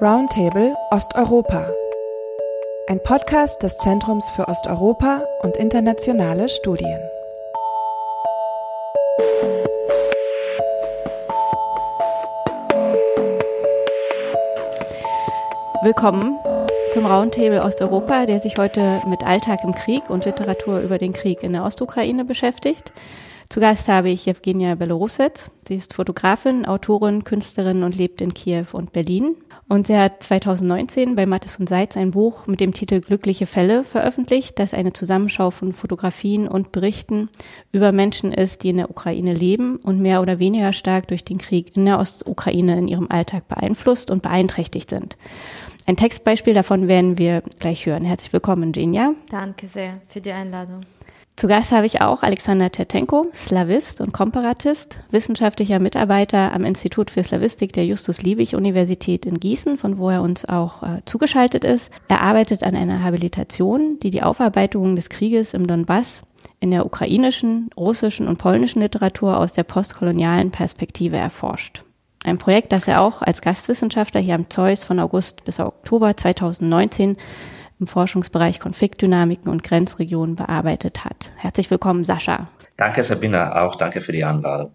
Roundtable Osteuropa. Ein Podcast des Zentrums für Osteuropa und internationale Studien. Willkommen zum Roundtable Osteuropa, der sich heute mit Alltag im Krieg und Literatur über den Krieg in der Ostukraine beschäftigt. Zu Gast habe ich Evgenia Belorusets. Sie ist Fotografin, Autorin, Künstlerin und lebt in Kiew und Berlin. Und sie hat 2019 bei Mattes und Seitz ein Buch mit dem Titel Glückliche Fälle veröffentlicht, das eine Zusammenschau von Fotografien und Berichten über Menschen ist, die in der Ukraine leben und mehr oder weniger stark durch den Krieg in der Ostukraine in ihrem Alltag beeinflusst und beeinträchtigt sind. Ein Textbeispiel davon werden wir gleich hören. Herzlich willkommen, Genia. Danke sehr für die Einladung. Zu Gast habe ich auch Alexander Tertenko, Slavist und Komparatist, wissenschaftlicher Mitarbeiter am Institut für Slavistik der Justus-Liebig-Universität in Gießen, von wo er uns auch äh, zugeschaltet ist. Er arbeitet an einer Habilitation, die die Aufarbeitung des Krieges im Donbass in der ukrainischen, russischen und polnischen Literatur aus der postkolonialen Perspektive erforscht. Ein Projekt, das er auch als Gastwissenschaftler hier am Zeus von August bis Oktober 2019 im Forschungsbereich Konfliktdynamiken und Grenzregionen bearbeitet hat. Herzlich willkommen, Sascha. Danke, Sabine. Auch danke für die Einladung.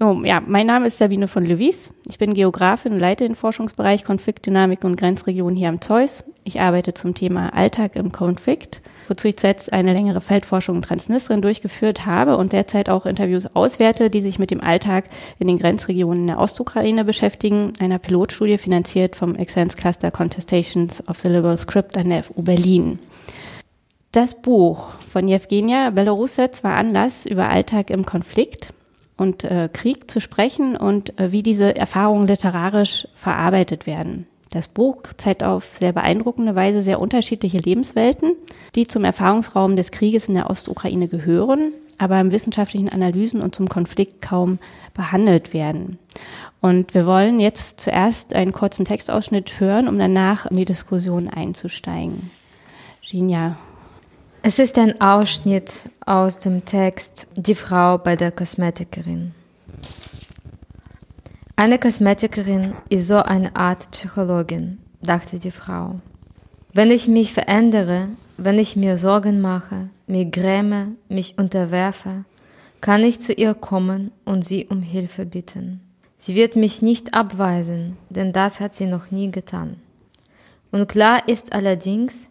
Oh, ja, mein Name ist Sabine von Levis. Ich bin Geografin und leite den Forschungsbereich Konfliktdynamik und Grenzregionen hier am Zeus. Ich arbeite zum Thema Alltag im Konflikt wozu ich zuletzt eine längere Feldforschung in Transnistrien durchgeführt habe und derzeit auch Interviews auswerte, die sich mit dem Alltag in den Grenzregionen der Ostukraine beschäftigen, einer Pilotstudie finanziert vom Excellence Cluster Contestations of the Liberal Script an der FU Berlin. Das Buch von Jewgenia Belorusets war Anlass, über Alltag im Konflikt und äh, Krieg zu sprechen und äh, wie diese Erfahrungen literarisch verarbeitet werden. Das Buch zeigt auf sehr beeindruckende Weise sehr unterschiedliche Lebenswelten, die zum Erfahrungsraum des Krieges in der Ostukraine gehören, aber im wissenschaftlichen Analysen und zum Konflikt kaum behandelt werden. Und wir wollen jetzt zuerst einen kurzen Textausschnitt hören, um danach in die Diskussion einzusteigen. Genia. Es ist ein Ausschnitt aus dem Text Die Frau bei der Kosmetikerin. Eine Kosmetikerin ist so eine Art Psychologin, dachte die Frau. Wenn ich mich verändere, wenn ich mir Sorgen mache, mir gräme, mich unterwerfe, kann ich zu ihr kommen und sie um Hilfe bitten. Sie wird mich nicht abweisen, denn das hat sie noch nie getan. Und klar ist allerdings,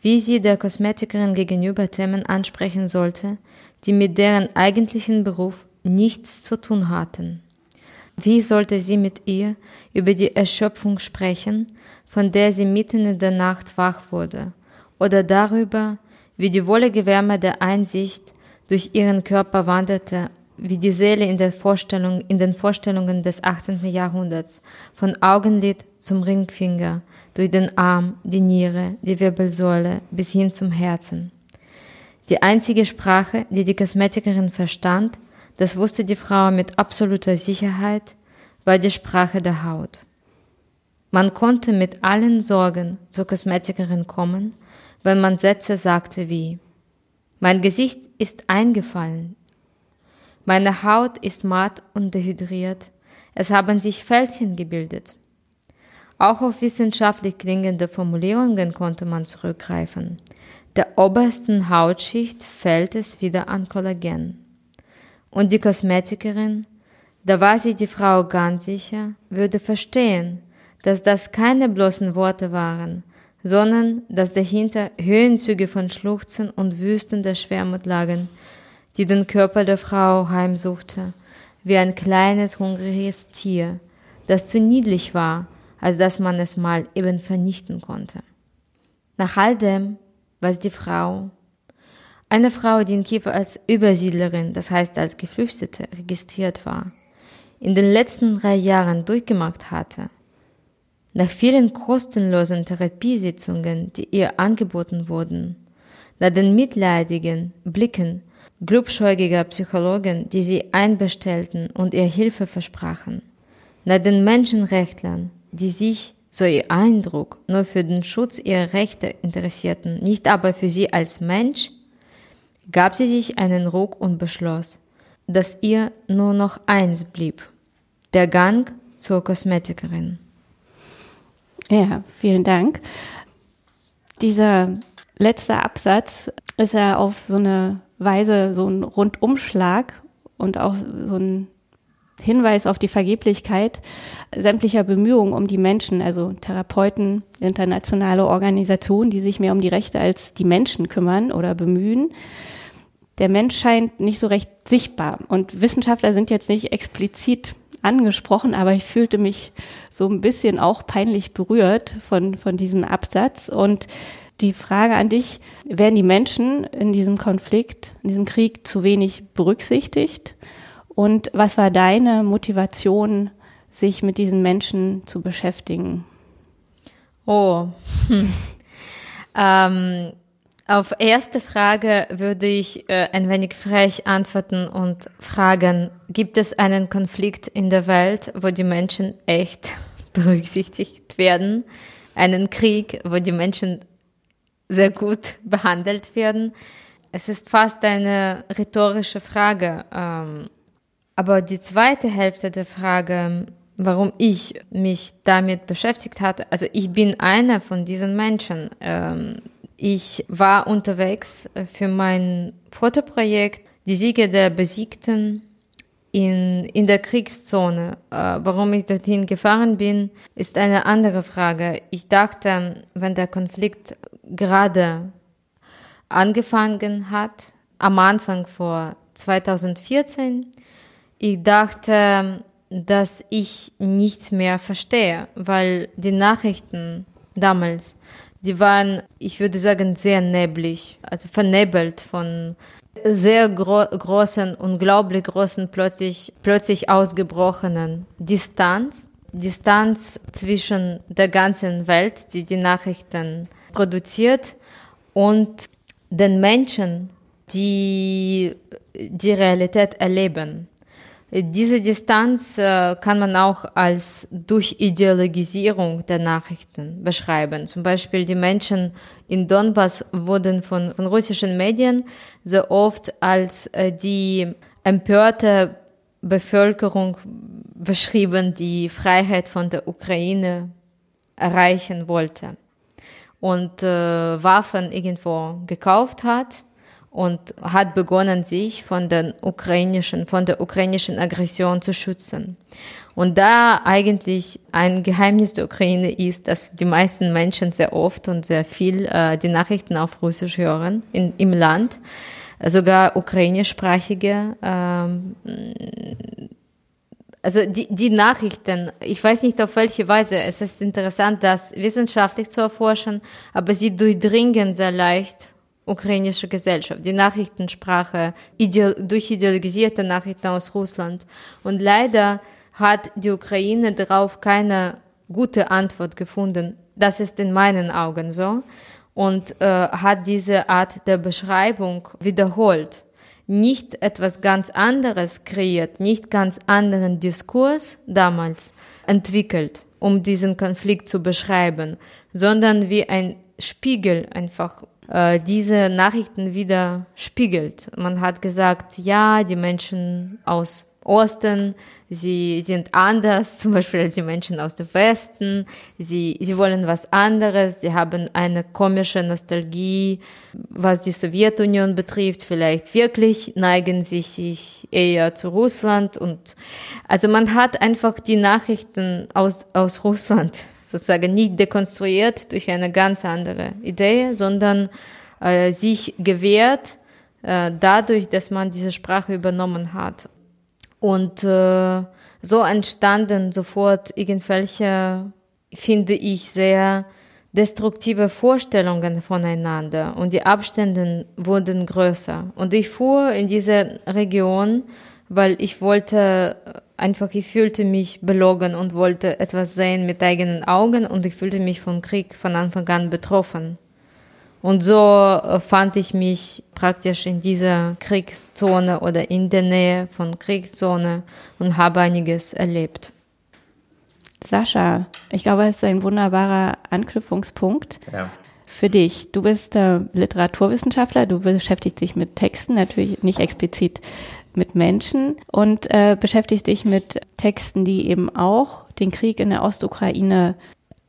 wie sie der Kosmetikerin gegenüber Themen ansprechen sollte, die mit deren eigentlichen Beruf nichts zu tun hatten. Wie sollte sie mit ihr über die Erschöpfung sprechen, von der sie mitten in der Nacht wach wurde, oder darüber, wie die wollige Wärme der Einsicht durch ihren Körper wanderte, wie die Seele in, der Vorstellung, in den Vorstellungen des 18. Jahrhunderts, von Augenlid zum Ringfinger, durch den Arm, die Niere, die Wirbelsäule bis hin zum Herzen. Die einzige Sprache, die die Kosmetikerin verstand, das wusste die Frau mit absoluter Sicherheit, war die Sprache der Haut. Man konnte mit allen Sorgen zur Kosmetikerin kommen, wenn man Sätze sagte wie Mein Gesicht ist eingefallen, meine Haut ist matt und dehydriert, es haben sich Fältchen gebildet. Auch auf wissenschaftlich klingende Formulierungen konnte man zurückgreifen. Der obersten Hautschicht fällt es wieder an Kollagen. Und die Kosmetikerin, da war sich die Frau ganz sicher, würde verstehen, dass das keine bloßen Worte waren, sondern dass dahinter Höhenzüge von Schluchzen und Wüsten der Schwermut lagen, die den Körper der Frau heimsuchte, wie ein kleines, hungriges Tier, das zu niedlich war, als dass man es mal eben vernichten konnte. Nach all dem, was die Frau eine Frau, die in Kiew als Übersiedlerin, das heißt als Geflüchtete, registriert war, in den letzten drei Jahren durchgemacht hatte. Nach vielen kostenlosen Therapiesitzungen, die ihr angeboten wurden, nach den mitleidigen Blicken glubschäugiger Psychologen, die sie einbestellten und ihr Hilfe versprachen, nach den Menschenrechtlern, die sich, so ihr Eindruck, nur für den Schutz ihrer Rechte interessierten, nicht aber für sie als Mensch, gab sie sich einen Ruck und beschloss, dass ihr nur noch eins blieb, der Gang zur Kosmetikerin. Ja, vielen Dank. Dieser letzte Absatz ist ja auf so eine Weise so ein Rundumschlag und auch so ein Hinweis auf die Vergeblichkeit sämtlicher Bemühungen um die Menschen, also Therapeuten, internationale Organisationen, die sich mehr um die Rechte als die Menschen kümmern oder bemühen. Der Mensch scheint nicht so recht sichtbar und Wissenschaftler sind jetzt nicht explizit angesprochen, aber ich fühlte mich so ein bisschen auch peinlich berührt von, von diesem Absatz und die Frage an dich, werden die Menschen in diesem Konflikt, in diesem Krieg zu wenig berücksichtigt? Und was war deine Motivation, sich mit diesen Menschen zu beschäftigen? Oh, hm. ähm, auf erste Frage würde ich äh, ein wenig frech antworten und fragen, gibt es einen Konflikt in der Welt, wo die Menschen echt berücksichtigt werden? Einen Krieg, wo die Menschen sehr gut behandelt werden? Es ist fast eine rhetorische Frage. Ähm, aber die zweite Hälfte der Frage, warum ich mich damit beschäftigt hatte, also ich bin einer von diesen Menschen. Ähm, ich war unterwegs äh, für mein Fotoprojekt Die Siege der Besiegten in, in der Kriegszone. Äh, warum ich dorthin gefahren bin, ist eine andere Frage. Ich dachte, wenn der Konflikt gerade angefangen hat, am Anfang vor 2014, ich dachte, dass ich nichts mehr verstehe, weil die Nachrichten damals, die waren, ich würde sagen, sehr neblig, also vernebelt von sehr gro großen, unglaublich großen, plötzlich, plötzlich ausgebrochenen Distanz, Distanz zwischen der ganzen Welt, die die Nachrichten produziert und den Menschen, die die Realität erleben. Diese Distanz äh, kann man auch als Durchideologisierung der Nachrichten beschreiben. Zum Beispiel die Menschen in Donbass wurden von, von russischen Medien sehr oft als äh, die empörte Bevölkerung beschrieben, die Freiheit von der Ukraine erreichen wollte und äh, Waffen irgendwo gekauft hat und hat begonnen, sich von den ukrainischen, von der ukrainischen Aggression zu schützen. Und da eigentlich ein Geheimnis der Ukraine ist, dass die meisten Menschen sehr oft und sehr viel äh, die Nachrichten auf Russisch hören in, im Land, sogar ukrainischsprachige. Ähm, also die, die Nachrichten, ich weiß nicht auf welche Weise, es ist interessant, das wissenschaftlich zu erforschen, aber sie durchdringen sehr leicht ukrainische Gesellschaft, die Nachrichtensprache, ideo durch ideologisierte Nachrichten aus Russland. Und leider hat die Ukraine darauf keine gute Antwort gefunden. Das ist in meinen Augen so. Und äh, hat diese Art der Beschreibung wiederholt. Nicht etwas ganz anderes kreiert, nicht ganz anderen Diskurs damals entwickelt, um diesen Konflikt zu beschreiben, sondern wie ein Spiegel einfach äh, diese Nachrichten wieder spiegelt. Man hat gesagt, ja, die Menschen aus Osten, sie sind anders, zum Beispiel als die Menschen aus dem Westen, sie, sie wollen was anderes, sie haben eine komische Nostalgie, was die Sowjetunion betrifft, vielleicht wirklich neigen sie sich eher zu Russland und, also man hat einfach die Nachrichten aus, aus Russland sozusagen nicht dekonstruiert durch eine ganz andere Idee, sondern äh, sich gewährt äh, dadurch, dass man diese Sprache übernommen hat. Und äh, so entstanden sofort irgendwelche, finde ich, sehr destruktive Vorstellungen voneinander und die Abstände wurden größer. Und ich fuhr in diese Region, weil ich wollte einfach, ich fühlte mich belogen und wollte etwas sehen mit eigenen Augen und ich fühlte mich vom Krieg von Anfang an betroffen. Und so äh, fand ich mich praktisch in dieser Kriegszone oder in der Nähe von Kriegszone und habe einiges erlebt. Sascha, ich glaube, es ist ein wunderbarer Anknüpfungspunkt. Ja. Für dich. Du bist äh, Literaturwissenschaftler, du beschäftigst dich mit Texten, natürlich nicht explizit mit Menschen und äh, beschäftigst dich mit Texten, die eben auch den Krieg in der Ostukraine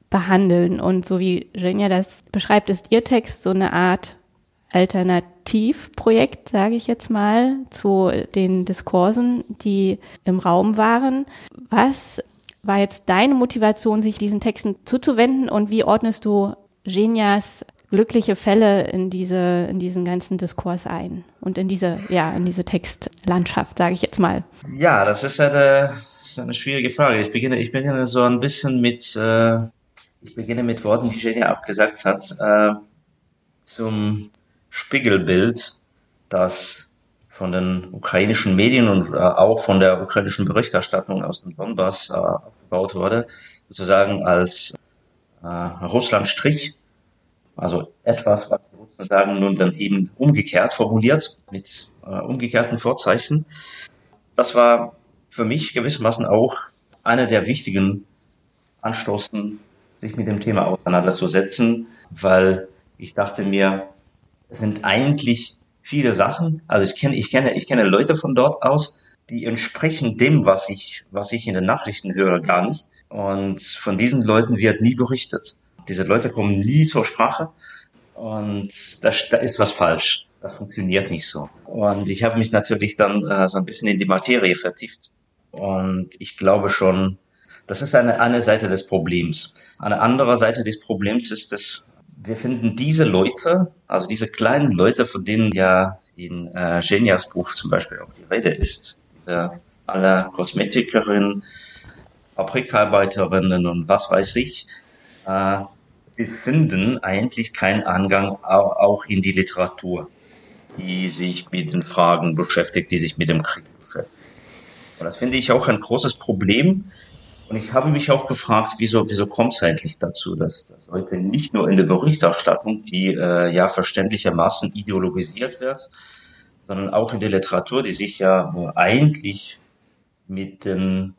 behandeln. Und so wie Genia das beschreibt, ist ihr Text so eine Art Alternativprojekt, sage ich jetzt mal, zu den Diskursen, die im Raum waren. Was war jetzt deine Motivation, sich diesen Texten zuzuwenden und wie ordnest du Genias glückliche Fälle in diese in diesen ganzen Diskurs ein und in diese ja in diese Textlandschaft, sage ich jetzt mal. Ja, das ist eine, eine schwierige Frage. Ich beginne ich beginne so ein bisschen mit äh, ich beginne mit Worten, die Genia auch gesagt hat, äh, zum Spiegelbild, das von den ukrainischen Medien und äh, auch von der ukrainischen Berichterstattung aus dem Donbass äh, aufgebaut wurde, sozusagen als äh, Russland-Strich, also etwas, was sozusagen nun dann eben umgekehrt formuliert, mit äh, umgekehrten Vorzeichen. Das war für mich gewissermaßen auch einer der wichtigen Anstoßen, sich mit dem Thema auseinanderzusetzen, weil ich dachte mir, es sind eigentlich viele Sachen. Also ich kenne, ich kenne, ich kenne Leute von dort aus, die entsprechen dem, was ich, was ich in den Nachrichten höre, gar nicht. Und von diesen Leuten wird nie berichtet. Diese Leute kommen nie zur Sprache. Und da, da ist was falsch. Das funktioniert nicht so. Und ich habe mich natürlich dann äh, so ein bisschen in die Materie vertieft. Und ich glaube schon, das ist eine, eine Seite des Problems. Eine andere Seite des Problems ist es, wir finden diese Leute, also diese kleinen Leute, von denen ja in äh, Genias Buch zum Beispiel auch die Rede ist, diese alle Kosmetikerinnen, Fabrikarbeiterinnen und was weiß ich, äh, wir finden eigentlich keinen Angang auch, in die Literatur, die sich mit den Fragen beschäftigt, die sich mit dem Krieg beschäftigt. Und das finde ich auch ein großes Problem, und ich habe mich auch gefragt, wieso, wieso kommt es eigentlich dazu, dass, dass heute nicht nur in der Berichterstattung, die äh, ja verständlichermaßen ideologisiert wird, sondern auch in der Literatur, die sich ja eigentlich mit den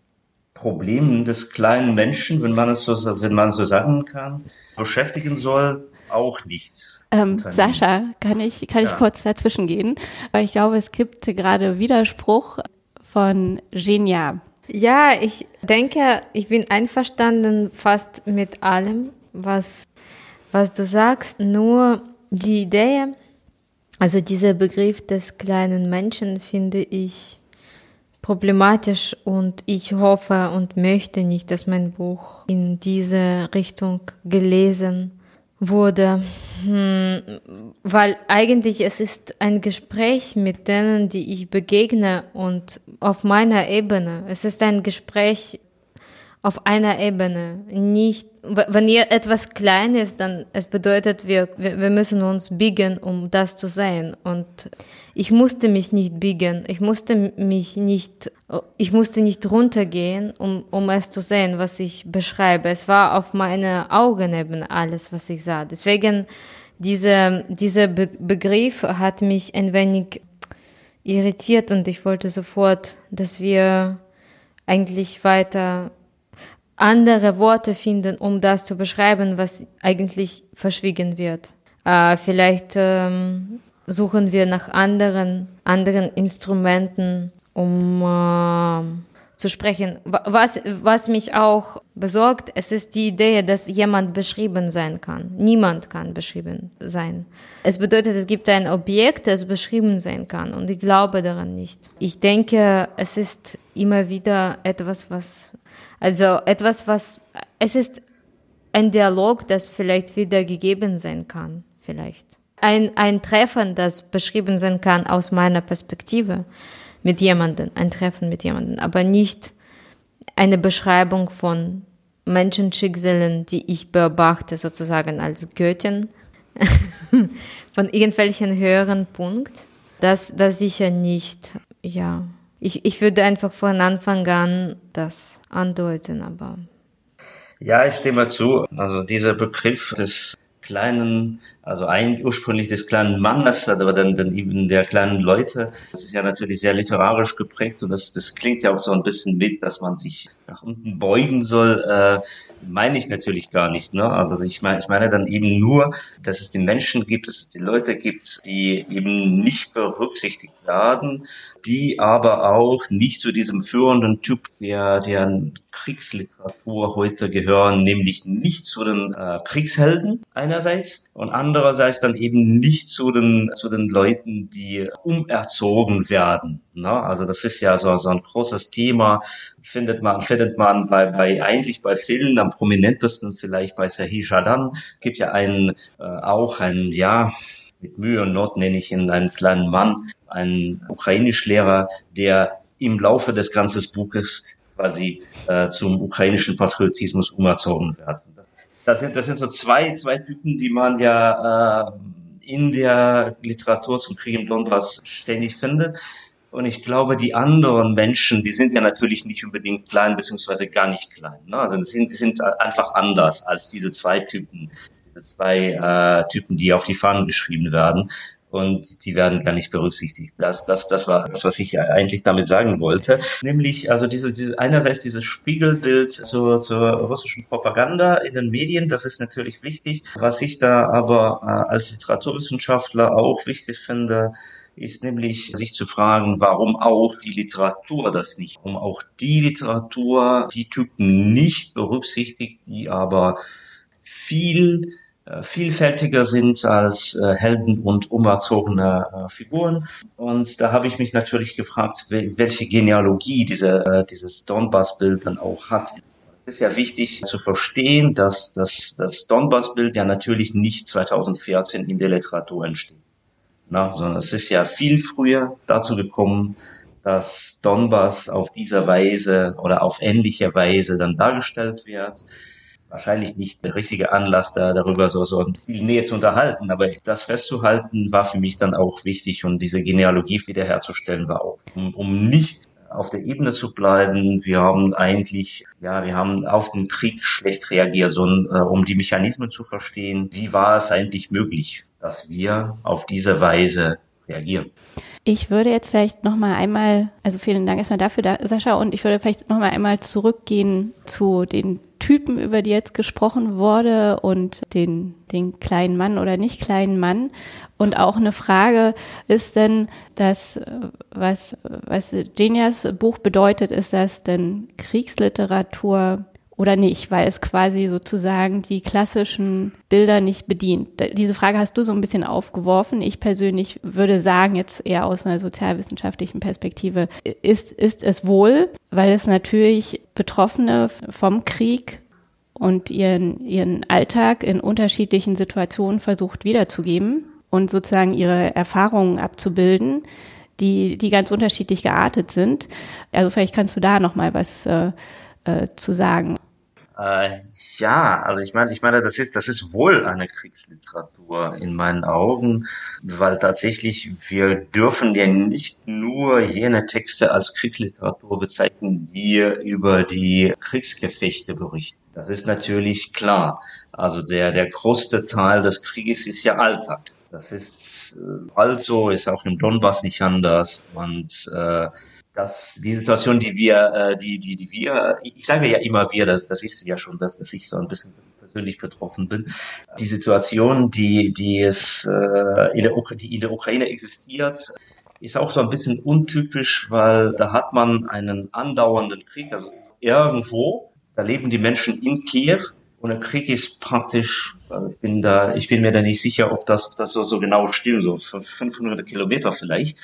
Problemen des kleinen Menschen, wenn man es so, wenn man so sagen kann, beschäftigen soll, auch nicht. Ähm, Sascha, kann ich, kann ja. ich kurz dazwischen gehen? Weil ich glaube, es gibt gerade Widerspruch von Genia. Ja, ich denke, ich bin einverstanden fast mit allem, was, was du sagst. Nur die Idee, also dieser Begriff des kleinen Menschen finde ich problematisch und ich hoffe und möchte nicht, dass mein Buch in diese Richtung gelesen wurde, hm, weil eigentlich es ist ein Gespräch mit denen, die ich begegne und auf meiner Ebene. Es ist ein Gespräch auf einer Ebene, nicht wenn ihr etwas klein ist, dann es bedeutet, wir, wir müssen uns biegen, um das zu sehen. Und ich musste mich nicht biegen, ich musste mich nicht, ich musste nicht runtergehen, um, um es zu sehen, was ich beschreibe. Es war auf meiner Augenebene alles, was ich sah. Deswegen, diese, dieser Be Begriff hat mich ein wenig irritiert und ich wollte sofort, dass wir eigentlich weiter andere Worte finden, um das zu beschreiben, was eigentlich verschwiegen wird. Äh, vielleicht ähm, suchen wir nach anderen, anderen Instrumenten, um äh, zu sprechen. Was, was mich auch besorgt, es ist die Idee, dass jemand beschrieben sein kann. Niemand kann beschrieben sein. Es bedeutet, es gibt ein Objekt, das beschrieben sein kann. Und ich glaube daran nicht. Ich denke, es ist immer wieder etwas, was also etwas, was, es ist ein Dialog, das vielleicht wieder gegeben sein kann, vielleicht. Ein, ein Treffen, das beschrieben sein kann aus meiner Perspektive mit jemandem, ein Treffen mit jemandem, aber nicht eine Beschreibung von Menschenschicksalen, die ich beobachte, sozusagen als Göttin, von irgendwelchen höheren Punkt. Das, das sicher nicht, ja. Ich, ich würde einfach von Anfang an das andeuten, aber. Ja, ich stimme zu. Also dieser Begriff des kleinen, also eigentlich ursprünglich des kleinen Mannes, aber dann, dann eben der kleinen Leute. Das ist ja natürlich sehr literarisch geprägt und das, das klingt ja auch so ein bisschen mit, dass man sich nach unten beugen soll, äh, meine ich natürlich gar nicht. Ne? Also ich meine, ich meine dann eben nur, dass es die Menschen gibt, dass es die Leute gibt, die eben nicht berücksichtigt werden, die aber auch nicht zu diesem führenden Typ der, der Kriegsliteratur heute gehören, nämlich nicht zu den äh, Kriegshelden einerseits und andererseits dann eben nicht zu den, zu den Leuten, die umerzogen werden. Ne? Also das ist ja so, so ein großes Thema, findet man, findet man bei, bei eigentlich bei vielen am prominentesten vielleicht bei Sahih Shadan, gibt ja einen, äh, auch einen, ja, mit Mühe und Not nenne ich ihn einen kleinen Mann, einen Ukrainischlehrer, der im Laufe des ganzen Buches quasi äh, zum ukrainischen Patriotismus umerzogen werden. Das, das, sind, das sind so zwei, zwei Typen, die man ja äh, in der Literatur zum Krieg im Donbass ständig findet. Und ich glaube, die anderen Menschen, die sind ja natürlich nicht unbedingt klein, beziehungsweise gar nicht klein. Ne? Also die sind, die sind einfach anders als diese zwei Typen, diese zwei äh, Typen, die auf die Fahnen geschrieben werden und die werden gar nicht berücksichtigt. Das, das, das war das, was ich eigentlich damit sagen wollte. Nämlich, also diese, diese einerseits dieses Spiegelbild zur, zur russischen Propaganda in den Medien, das ist natürlich wichtig. Was ich da aber äh, als Literaturwissenschaftler auch wichtig finde, ist nämlich sich zu fragen, warum auch die Literatur das nicht, um auch die Literatur, die Typen nicht berücksichtigt, die aber viel äh, vielfältiger sind als äh, Helden und umerzogene äh, Figuren. Und da habe ich mich natürlich gefragt, welche Genealogie diese, dieses Donbass-Bild dann auch hat. Es ist ja wichtig zu verstehen, dass, dass das Donbass-Bild ja natürlich nicht 2014 in der Literatur entsteht, Na, sondern es ist ja viel früher dazu gekommen, dass Donbass auf dieser Weise oder auf ähnliche Weise dann dargestellt wird wahrscheinlich nicht der richtige Anlass, da darüber so, so viel Nähe zu unterhalten. Aber das festzuhalten war für mich dann auch wichtig und diese Genealogie wiederherzustellen war auch, um, um nicht auf der Ebene zu bleiben. Wir haben eigentlich, ja, wir haben auf den Krieg schlecht reagiert, so, äh, um die Mechanismen zu verstehen. Wie war es eigentlich möglich, dass wir auf diese Weise reagieren? Ich würde jetzt vielleicht noch mal einmal, also vielen Dank erstmal dafür, Sascha, und ich würde vielleicht noch mal einmal zurückgehen zu den Typen, über die jetzt gesprochen wurde und den, den kleinen Mann oder nicht kleinen Mann. Und auch eine Frage ist denn, dass, was, was Genias Buch bedeutet, ist das denn Kriegsliteratur oder nicht, weil es quasi sozusagen die klassischen Bilder nicht bedient. Diese Frage hast du so ein bisschen aufgeworfen. Ich persönlich würde sagen, jetzt eher aus einer sozialwissenschaftlichen Perspektive, ist, ist es wohl, weil es natürlich Betroffene vom Krieg und ihren, ihren Alltag in unterschiedlichen Situationen versucht wiederzugeben und sozusagen ihre Erfahrungen abzubilden, die, die ganz unterschiedlich geartet sind. Also vielleicht kannst du da noch mal was äh, äh, zu sagen. Äh, ja, also ich meine, ich meine, das ist, das ist wohl eine Kriegsliteratur in meinen Augen, weil tatsächlich wir dürfen ja nicht nur jene Texte als Kriegsliteratur bezeichnen, die über die Kriegsgefechte berichten. Das ist natürlich klar. Also der, der größte Teil des Krieges ist ja Alltag. Das ist äh, also, ist auch im Donbass nicht anders und äh, dass die Situation, die wir, äh, die, die, die wir, ich sage ja immer wir, das, das ist ja schon, dass, dass ich so ein bisschen persönlich betroffen bin. Die Situation, die, die es äh, in, der, die in der Ukraine existiert, ist auch so ein bisschen untypisch, weil da hat man einen andauernden Krieg, also irgendwo, da leben die Menschen in Kiew und der Krieg ist praktisch, also ich bin da, ich bin mir da nicht sicher, ob das, ob das so, so genau stimmt, so 500 Kilometer vielleicht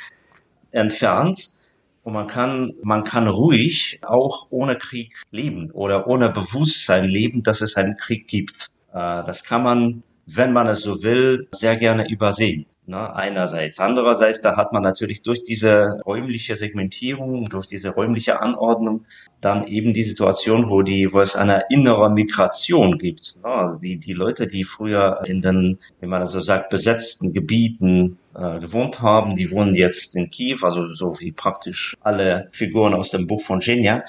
entfernt. Und man kann, man kann ruhig auch ohne Krieg leben oder ohne Bewusstsein leben, dass es einen Krieg gibt. Äh, das kann man, wenn man es so will, sehr gerne übersehen. Ne, einerseits. Andererseits, da hat man natürlich durch diese räumliche Segmentierung, durch diese räumliche Anordnung dann eben die Situation, wo die, wo es eine innere Migration gibt. Ne, also die, die Leute, die früher in den, wie man so sagt, besetzten Gebieten äh, gewohnt haben, die wohnen jetzt in Kiew, also so wie praktisch alle Figuren aus dem Buch von Genia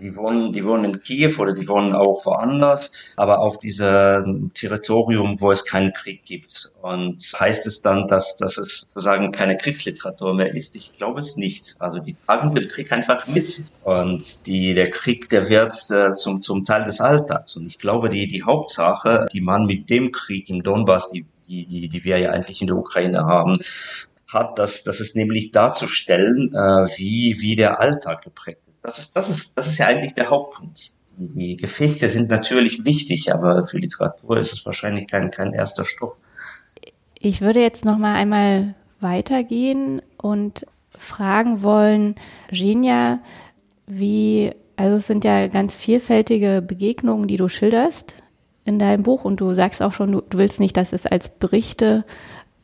die wohnen, die wohnen in Kiew oder die wohnen auch woanders, aber auf diesem Territorium, wo es keinen Krieg gibt. Und heißt es dann, dass, dass es sozusagen keine Kriegsliteratur mehr ist? Ich glaube es nicht. Also die tragen den Krieg einfach mit. Und die, der Krieg, der wird äh, zum, zum Teil des Alltags. Und ich glaube, die, die Hauptsache, die man mit dem Krieg im Donbass, die, die, die, die wir ja eigentlich in der Ukraine haben, hat, das, das ist nämlich darzustellen, äh, wie, wie der Alltag geprägt. Das ist, das ist, das ist ja eigentlich der Hauptpunkt. Die, Gefechte sind natürlich wichtig, aber für Literatur ist es wahrscheinlich kein, kein erster Stoff. Ich würde jetzt noch mal einmal weitergehen und fragen wollen, Genia, wie, also es sind ja ganz vielfältige Begegnungen, die du schilderst in deinem Buch und du sagst auch schon, du, du willst nicht, dass es als Berichte,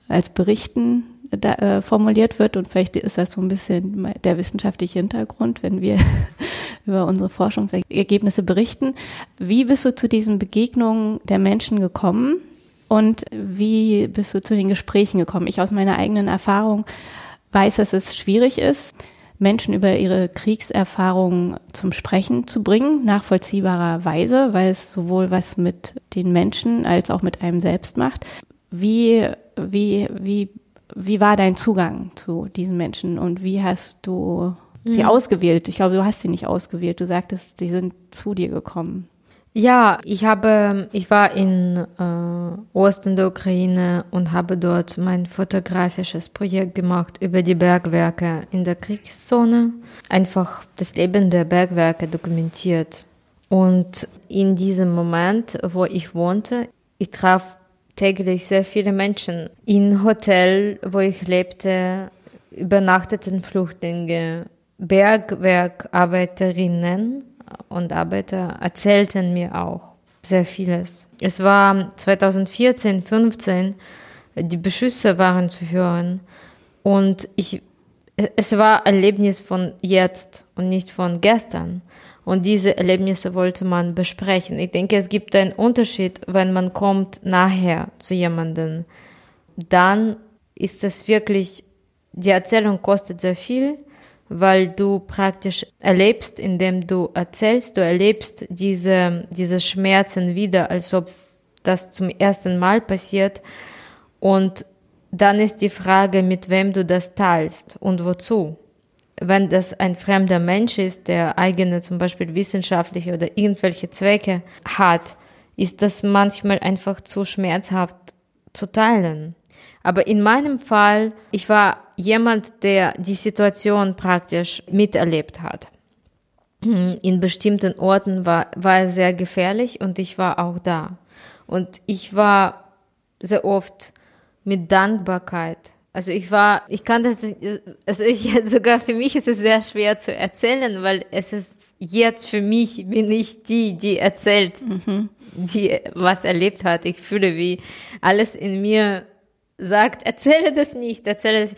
als Berichten da, äh, formuliert wird und vielleicht ist das so ein bisschen der wissenschaftliche Hintergrund, wenn wir über unsere Forschungsergebnisse berichten. Wie bist du zu diesen Begegnungen der Menschen gekommen und wie bist du zu den Gesprächen gekommen? Ich aus meiner eigenen Erfahrung weiß, dass es schwierig ist, Menschen über ihre Kriegserfahrungen zum Sprechen zu bringen, nachvollziehbarerweise, weil es sowohl was mit den Menschen als auch mit einem selbst macht. Wie, wie, wie wie war dein Zugang zu diesen Menschen und wie hast du sie mhm. ausgewählt? Ich glaube, du hast sie nicht ausgewählt. Du sagtest, sie sind zu dir gekommen. Ja, ich habe, ich war in äh, Osten der Ukraine und habe dort mein fotografisches Projekt gemacht über die Bergwerke in der Kriegszone. Einfach das Leben der Bergwerke dokumentiert. Und in diesem Moment, wo ich wohnte, ich traf täglich sehr viele Menschen. Im Hotel, wo ich lebte, übernachteten Flüchtlinge, Bergwerkarbeiterinnen und Arbeiter erzählten mir auch sehr vieles. Es war 2014, 15, die Beschüsse waren zu hören und ich, es war Erlebnis von jetzt und nicht von gestern. Und diese Erlebnisse wollte man besprechen. Ich denke, es gibt einen Unterschied, wenn man kommt nachher zu jemandem. Dann ist es wirklich, die Erzählung kostet sehr viel, weil du praktisch erlebst, indem du erzählst, du erlebst diese, diese Schmerzen wieder, als ob das zum ersten Mal passiert. Und dann ist die Frage, mit wem du das teilst und wozu wenn das ein fremder Mensch ist, der eigene zum Beispiel wissenschaftliche oder irgendwelche Zwecke hat, ist das manchmal einfach zu schmerzhaft zu teilen. Aber in meinem Fall, ich war jemand, der die Situation praktisch miterlebt hat. In bestimmten Orten war, war es sehr gefährlich und ich war auch da. Und ich war sehr oft mit Dankbarkeit also ich war, ich kann das, also ich sogar für mich ist es sehr schwer zu erzählen, weil es ist jetzt für mich bin ich die, die erzählt, mhm. die was erlebt hat. Ich fühle, wie alles in mir sagt, erzähle das nicht, erzähle das.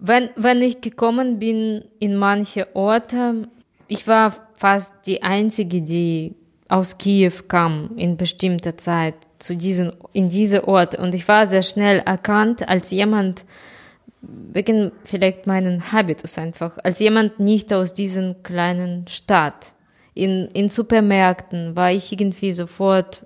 Wenn, wenn ich gekommen bin in manche Orte, ich war fast die einzige, die aus Kiew kam in bestimmter Zeit zu diesen, in diese Ort. Und ich war sehr schnell erkannt als jemand, wegen vielleicht meinen Habitus einfach, als jemand nicht aus diesen kleinen Stadt. In, in Supermärkten war ich irgendwie sofort,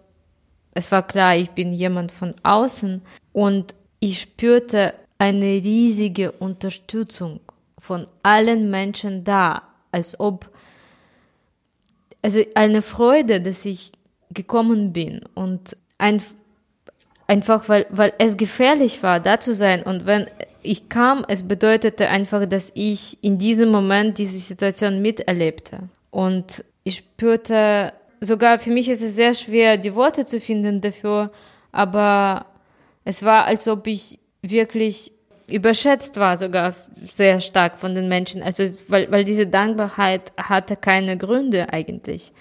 es war klar, ich bin jemand von außen und ich spürte eine riesige Unterstützung von allen Menschen da, als ob, also eine Freude, dass ich gekommen bin und ein, einfach weil, weil es gefährlich war, da zu sein. Und wenn ich kam, es bedeutete einfach, dass ich in diesem Moment diese Situation miterlebte. Und ich spürte, sogar für mich ist es sehr schwer, die Worte zu finden dafür, aber es war, als ob ich wirklich überschätzt war, sogar sehr stark von den Menschen. Also, weil, weil diese Dankbarkeit hatte keine Gründe eigentlich.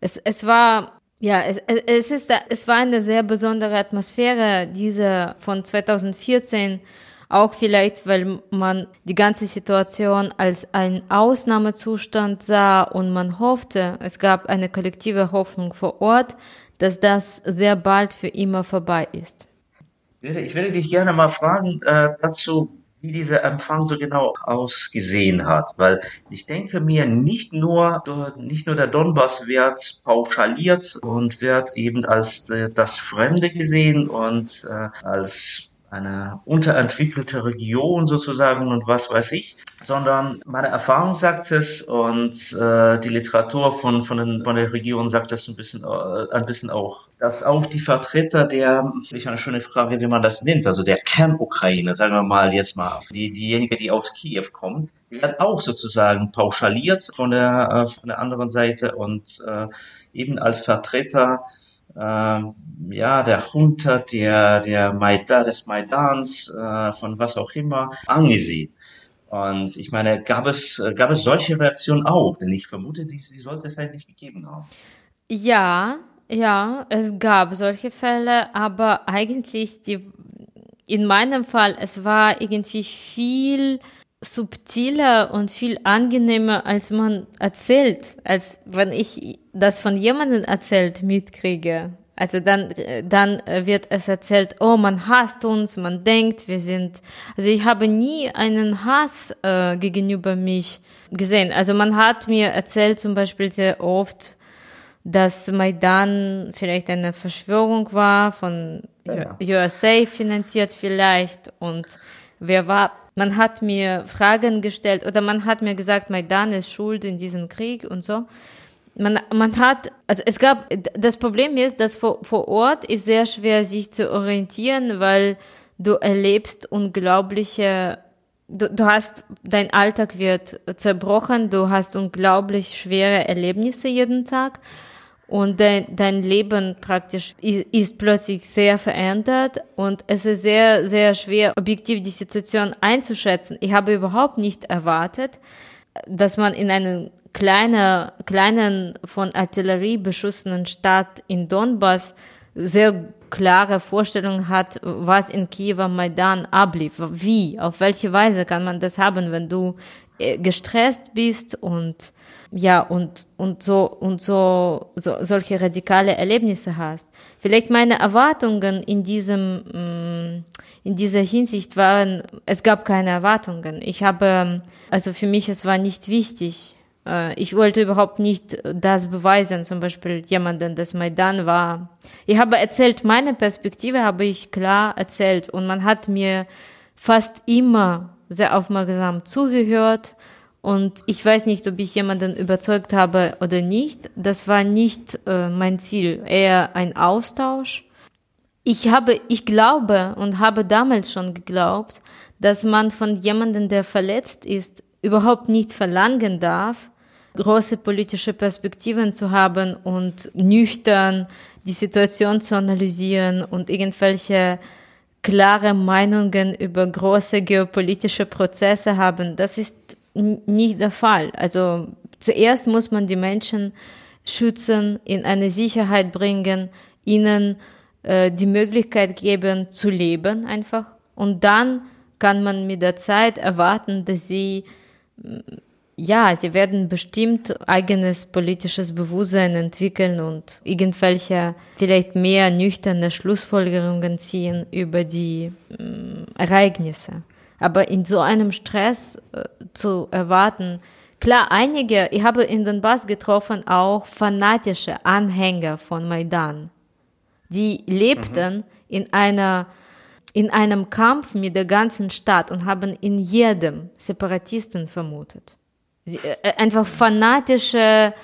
Es, es war ja, es, es, ist, es war eine sehr besondere Atmosphäre, diese von 2014, auch vielleicht, weil man die ganze Situation als einen Ausnahmezustand sah und man hoffte, es gab eine kollektive Hoffnung vor Ort, dass das sehr bald für immer vorbei ist. Ich würde dich gerne mal fragen äh, dazu, wie dieser Empfang so genau ausgesehen hat, weil ich denke mir, nicht nur, nicht nur der Donbass wird pauschaliert und wird eben als äh, das Fremde gesehen und äh, als eine unterentwickelte Region sozusagen und was weiß ich, sondern meine Erfahrung sagt es und äh, die Literatur von, von, den, von der Region sagt es ein bisschen, äh, ein bisschen auch, dass auch die Vertreter der, ich eine schöne Frage, wie man das nennt, also der Kernukraine, sagen wir mal jetzt mal, die, diejenige, die aus Kiew kommt, die werden auch sozusagen pauschaliert von der, äh, von der anderen Seite und äh, eben als Vertreter ähm, ja, der Junta, der, der Maidan, des Maidans, äh, von was auch immer, angesehen. Und ich meine, gab es, gab es solche Reaktionen auch? Denn ich vermute, die, die sollte es halt nicht gegeben haben. Ja, ja, es gab solche Fälle, aber eigentlich die, in meinem Fall, es war irgendwie viel subtiler und viel angenehmer, als man erzählt, als wenn ich das von jemandem erzählt mitkriege. Also dann, dann wird es erzählt, oh, man hasst uns, man denkt, wir sind, also ich habe nie einen Hass äh, gegenüber mich gesehen. Also man hat mir erzählt zum Beispiel sehr oft, dass Maidan vielleicht eine Verschwörung war, von ja. USA finanziert vielleicht und wer war man hat mir Fragen gestellt oder man hat mir gesagt, Maidan ist schuld in diesem Krieg und so. Man, man hat, also es gab, das Problem ist, dass vor, vor Ort ist sehr schwer sich zu orientieren, weil du erlebst unglaubliche, du, du hast, dein Alltag wird zerbrochen, du hast unglaublich schwere Erlebnisse jeden Tag und dein, dein Leben praktisch ist plötzlich sehr verändert und es ist sehr, sehr schwer, objektiv die Situation einzuschätzen. Ich habe überhaupt nicht erwartet, dass man in einem kleinen, kleinen von Artillerie beschussenen Stadt in Donbass sehr klare Vorstellung hat, was in Kiew am Maidan ablief. Wie, auf welche Weise kann man das haben, wenn du äh, gestresst bist und ja, und, und so, und so, so, solche radikale Erlebnisse hast. Vielleicht meine Erwartungen in diesem, mm, in dieser Hinsicht waren, es gab keine Erwartungen. Ich habe, also für mich, es war nicht wichtig. Äh, ich wollte überhaupt nicht das beweisen, zum Beispiel jemanden, das Maidan war. Ich habe erzählt, meine Perspektive habe ich klar erzählt und man hat mir fast immer sehr aufmerksam zugehört und ich weiß nicht, ob ich jemanden überzeugt habe oder nicht. Das war nicht äh, mein Ziel, eher ein Austausch. Ich habe, ich glaube und habe damals schon geglaubt, dass man von jemandem, der verletzt ist, überhaupt nicht verlangen darf, große politische Perspektiven zu haben und nüchtern die Situation zu analysieren und irgendwelche klare Meinungen über große geopolitische Prozesse haben. Das ist nicht der Fall. Also zuerst muss man die Menschen schützen, in eine Sicherheit bringen, ihnen äh, die Möglichkeit geben zu leben einfach. Und dann kann man mit der Zeit erwarten, dass sie, ja, sie werden bestimmt eigenes politisches Bewusstsein entwickeln und irgendwelche vielleicht mehr nüchterne Schlussfolgerungen ziehen über die äh, Ereignisse. Aber in so einem Stress äh, zu erwarten, klar, einige, ich habe in den Bass getroffen auch fanatische Anhänger von Maidan. Die lebten mhm. in einer, in einem Kampf mit der ganzen Stadt und haben in jedem Separatisten vermutet. Sie, äh, einfach fanatische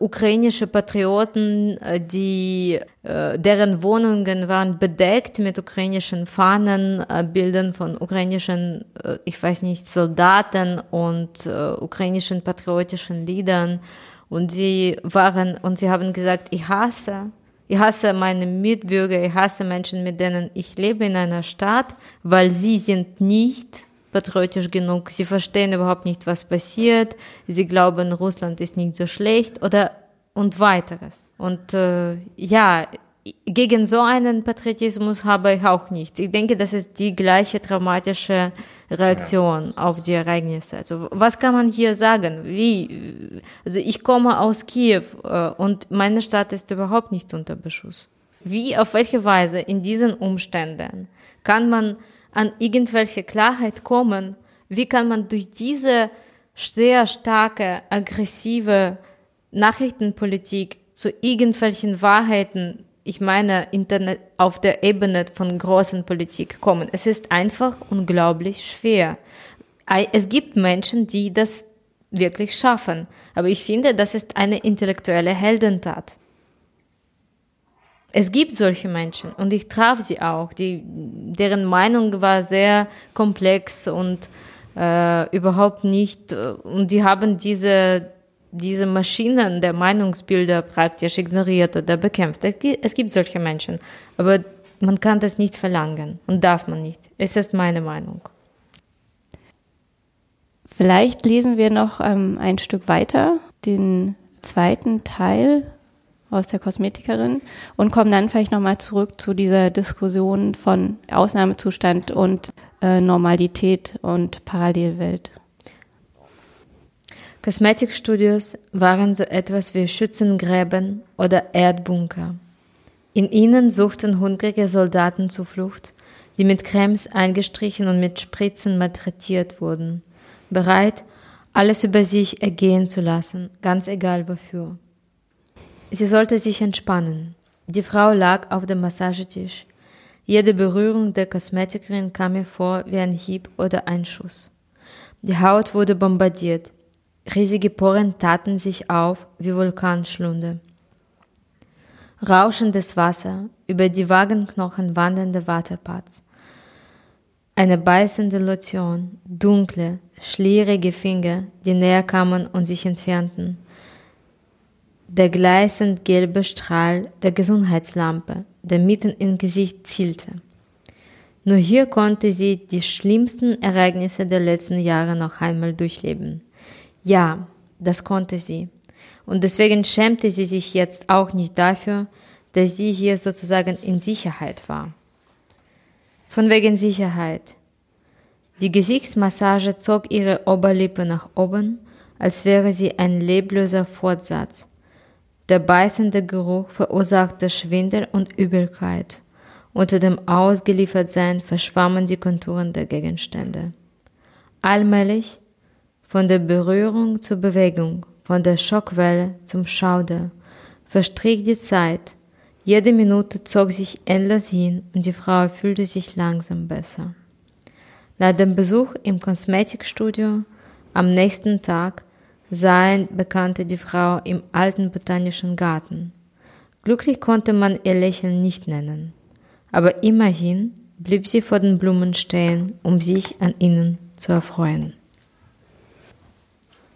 ukrainische Patrioten, äh, die, äh, deren Wohnungen waren bedeckt mit ukrainischen Fahnen, äh, Bildern von ukrainischen, ich weiß nicht, Soldaten und ukrainischen patriotischen Liedern. Und sie waren, und sie haben gesagt, ich hasse, ich hasse meine Mitbürger, ich hasse Menschen, mit denen ich lebe in einer Stadt, weil sie sind nicht patriotisch genug. Sie verstehen überhaupt nicht, was passiert. Sie glauben, Russland ist nicht so schlecht oder und weiteres. Und äh, ja, gegen so einen Patriotismus habe ich auch nichts. Ich denke, das ist die gleiche traumatische Reaktion ja. auf die Ereignisse. Also was kann man hier sagen? Wie? Also ich komme aus Kiew äh, und meine Stadt ist überhaupt nicht unter Beschuss. Wie, auf welche Weise in diesen Umständen kann man an irgendwelche Klarheit kommen? Wie kann man durch diese sehr starke, aggressive Nachrichtenpolitik zu irgendwelchen Wahrheiten, ich meine Internet auf der Ebene von großen Politik kommen? Es ist einfach unglaublich schwer. Es gibt Menschen, die das wirklich schaffen. Aber ich finde, das ist eine intellektuelle Heldentat. Es gibt solche Menschen und ich traf sie auch, die, deren Meinung war sehr komplex und äh, überhaupt nicht, äh, und die haben diese, diese Maschinen der Meinungsbilder praktisch ignoriert oder bekämpft. Es gibt, solche Menschen, aber man kann das nicht verlangen und darf man nicht. Es ist meine Meinung. Vielleicht lesen wir noch ähm, ein Stück weiter, den zweiten Teil aus der Kosmetikerin und kommen dann vielleicht nochmal zurück zu dieser Diskussion von Ausnahmezustand und äh, Normalität und Parallelwelt. Kosmetikstudios waren so etwas wie Schützengräben oder Erdbunker. In ihnen suchten hungrige Soldaten Zuflucht, die mit Cremes eingestrichen und mit Spritzen malträtiert wurden, bereit, alles über sich ergehen zu lassen, ganz egal wofür. Sie sollte sich entspannen. Die Frau lag auf dem Massagetisch. Jede Berührung der Kosmetikerin kam mir vor wie ein Hieb oder ein Schuss. Die Haut wurde bombardiert. Riesige Poren taten sich auf wie Vulkanschlunde. Rauschendes Wasser, über die Wagenknochen wandernde Waterpads. Eine beißende Lotion, dunkle, schlierige Finger, die näher kamen und sich entfernten der gleißend gelbe Strahl der Gesundheitslampe, der mitten im Gesicht zielte. Nur hier konnte sie die schlimmsten Ereignisse der letzten Jahre noch einmal durchleben. Ja, das konnte sie. Und deswegen schämte sie sich jetzt auch nicht dafür, dass sie hier sozusagen in Sicherheit war. Von wegen Sicherheit. Die Gesichtsmassage zog ihre Oberlippe nach oben, als wäre sie ein lebloser Fortsatz, der beißende Geruch verursachte Schwindel und Übelkeit. Unter dem Ausgeliefertsein verschwammen die Konturen der Gegenstände. Allmählich, von der Berührung zur Bewegung, von der Schockwelle zum Schauder, verstrich die Zeit. Jede Minute zog sich endlos hin und die Frau fühlte sich langsam besser. Nach dem Besuch im Kosmetikstudio am nächsten Tag Sein bekannte die Frau im alten botanischen Garten. Glücklich konnte man ihr Lächeln nicht nennen, aber immerhin blieb sie vor den Blumen stehen, um sich an ihnen zu erfreuen.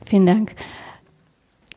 Vielen Dank.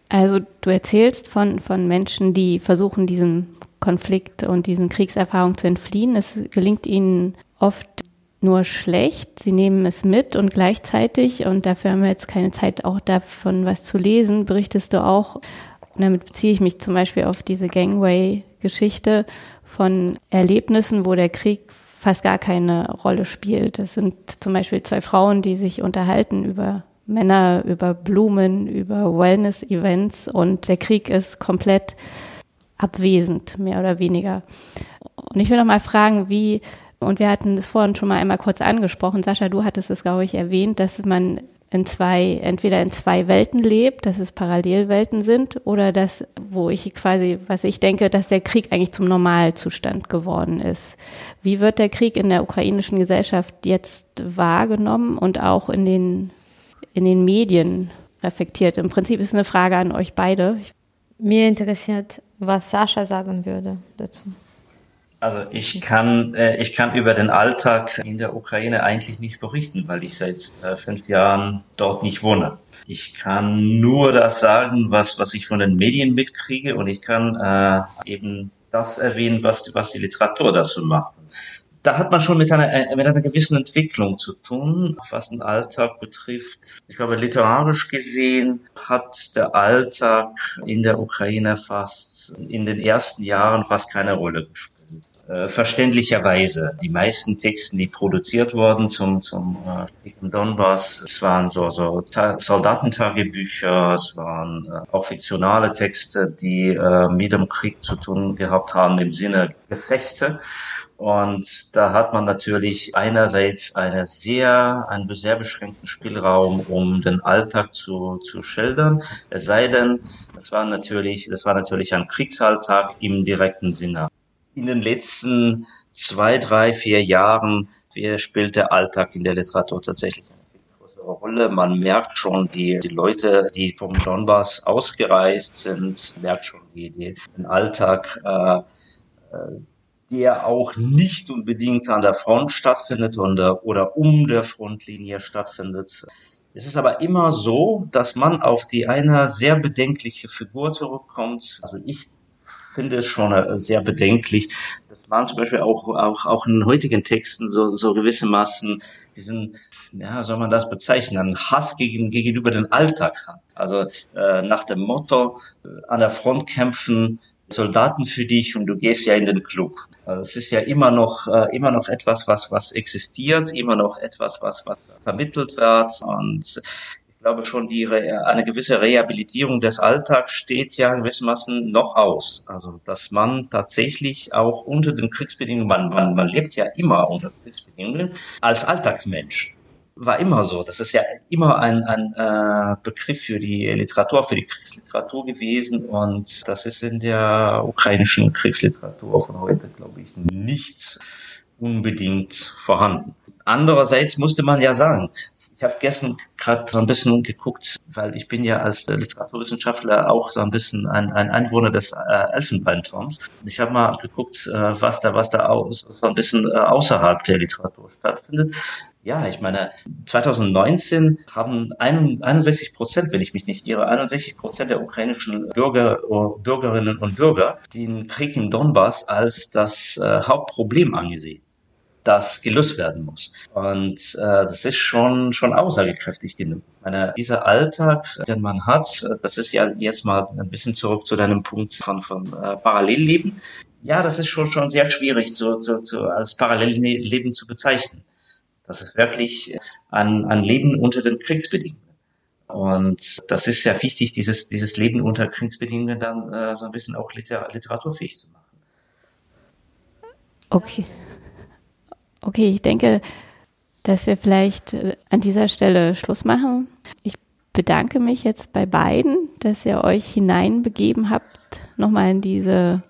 Also du erzählst von, von Menschen, die versuchen, diesem Konflikt und diesen Kriegserfahrungen zu entfliehen. Es gelingt ihnen oft nur schlecht. Sie nehmen es mit und gleichzeitig, und dafür haben wir jetzt keine Zeit, auch davon was zu lesen, berichtest du auch, und damit beziehe ich mich zum Beispiel auf diese Gangway-Geschichte von Erlebnissen, wo der Krieg fast gar keine Rolle spielt. Es sind zum Beispiel zwei Frauen, die sich unterhalten über Männer, über Blumen, über Wellness-Events und der Krieg ist komplett abwesend, mehr oder weniger. Und ich will noch mal fragen, wie und wir hatten es vorhin schon mal einmal kurz angesprochen. Sascha, du hattest es, glaube ich, erwähnt, dass man in zwei, entweder in zwei Welten lebt, dass es Parallelwelten sind, oder dass, wo ich quasi, was ich denke, dass der Krieg eigentlich zum Normalzustand geworden ist. Wie wird der Krieg in der ukrainischen Gesellschaft jetzt wahrgenommen und auch in den, in den Medien reflektiert? Im Prinzip ist es eine Frage an euch beide. Mir interessiert, was Sascha sagen würde dazu. Also ich kann, äh, ich kann über den Alltag in der Ukraine eigentlich nicht berichten, weil ich seit äh, fünf Jahren dort nicht wohne. Ich kann nur das sagen, was, was ich von den Medien mitkriege und ich kann äh, eben das erwähnen, was, was die Literatur dazu macht. Da hat man schon mit einer, äh, mit einer gewissen Entwicklung zu tun, was den Alltag betrifft. Ich glaube, literarisch gesehen hat der Alltag in der Ukraine fast in den ersten Jahren fast keine Rolle gespielt äh, verständlicherweise. Die meisten Texten, die produziert wurden zum, zum äh, Donbass, es waren so, so Soldatentagebücher, es waren äh, auch fiktionale Texte, die äh, mit dem Krieg zu tun gehabt haben im Sinne Gefechte. Und da hat man natürlich einerseits eine sehr, einen sehr beschränkten Spielraum, um den Alltag zu, zu schildern. Es sei denn, das war natürlich, das war natürlich ein Kriegsalltag im direkten Sinne. In den letzten zwei, drei, vier Jahren spielt der Alltag in der Literatur tatsächlich eine größere Rolle. Man merkt schon, die, die Leute, die vom Donbass ausgereist sind, merkt schon die, die, den Alltag, äh, äh der auch nicht unbedingt an der Front stattfindet oder, oder um der Frontlinie stattfindet. Es ist aber immer so, dass man auf die eine sehr bedenkliche Figur zurückkommt. Also ich finde es schon äh, sehr bedenklich, man zum Beispiel auch, auch, auch in heutigen Texten so, so gewissermaßen diesen, ja, soll man das bezeichnen, Hass gegen, gegenüber den Alltag hat. Also äh, nach dem Motto, äh, an der Front kämpfen, Soldaten für dich und du gehst ja in den Club. Also es ist ja immer noch äh, immer noch etwas, was was existiert, immer noch etwas, was was vermittelt wird und ich glaube schon, die eine gewisse Rehabilitierung des Alltags steht ja gewissermaßen noch aus. Also dass man tatsächlich auch unter den Kriegsbedingungen, man, man, man lebt ja immer unter Kriegsbedingungen als Alltagsmensch war immer so. Das ist ja immer ein, ein äh, Begriff für die Literatur, für die Kriegsliteratur gewesen und das ist in der ukrainischen Kriegsliteratur von heute, glaube ich, nicht unbedingt vorhanden. Andererseits musste man ja sagen, ich habe gestern gerade so ein bisschen geguckt, weil ich bin ja als Literaturwissenschaftler auch so ein bisschen ein, ein Einwohner des äh, Elfenbeinturms. Ich habe mal geguckt, äh, was da was da aus, so ein bisschen äh, außerhalb der Literatur stattfindet. Ja, ich meine, 2019 haben 61 Prozent, wenn ich mich nicht irre, 61 Prozent der ukrainischen Bürger, Bürgerinnen und Bürger den Krieg in Donbass als das äh, Hauptproblem angesehen das gelöst werden muss. Und äh, das ist schon schon aussagekräftig genug. Ich meine, dieser Alltag, den man hat, das ist ja jetzt mal ein bisschen zurück zu deinem Punkt von, von äh, Parallelleben. Ja, das ist schon schon sehr schwierig zu, zu, zu als Parallelleben zu bezeichnen. Das ist wirklich ein, ein Leben unter den Kriegsbedingungen. Und das ist sehr wichtig, dieses, dieses Leben unter Kriegsbedingungen dann äh, so ein bisschen auch liter literaturfähig zu machen. Okay. Okay, ich denke, dass wir vielleicht äh, an dieser Stelle Schluss machen. Ich bedanke mich jetzt bei beiden, dass ihr euch hineinbegeben habt, nochmal in diese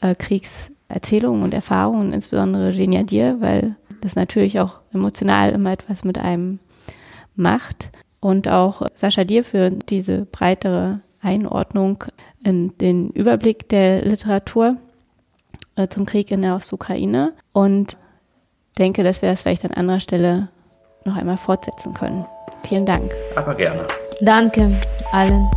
äh, Kriegserzählungen und Erfahrungen, insbesondere Genia Dir, weil das natürlich auch emotional immer etwas mit einem macht. Und auch Sascha dir für diese breitere Einordnung in den Überblick der Literatur äh, zum Krieg in der Ostukraine. Und denke, dass wir das vielleicht an anderer Stelle noch einmal fortsetzen können. Vielen Dank. Aber gerne. Danke allen.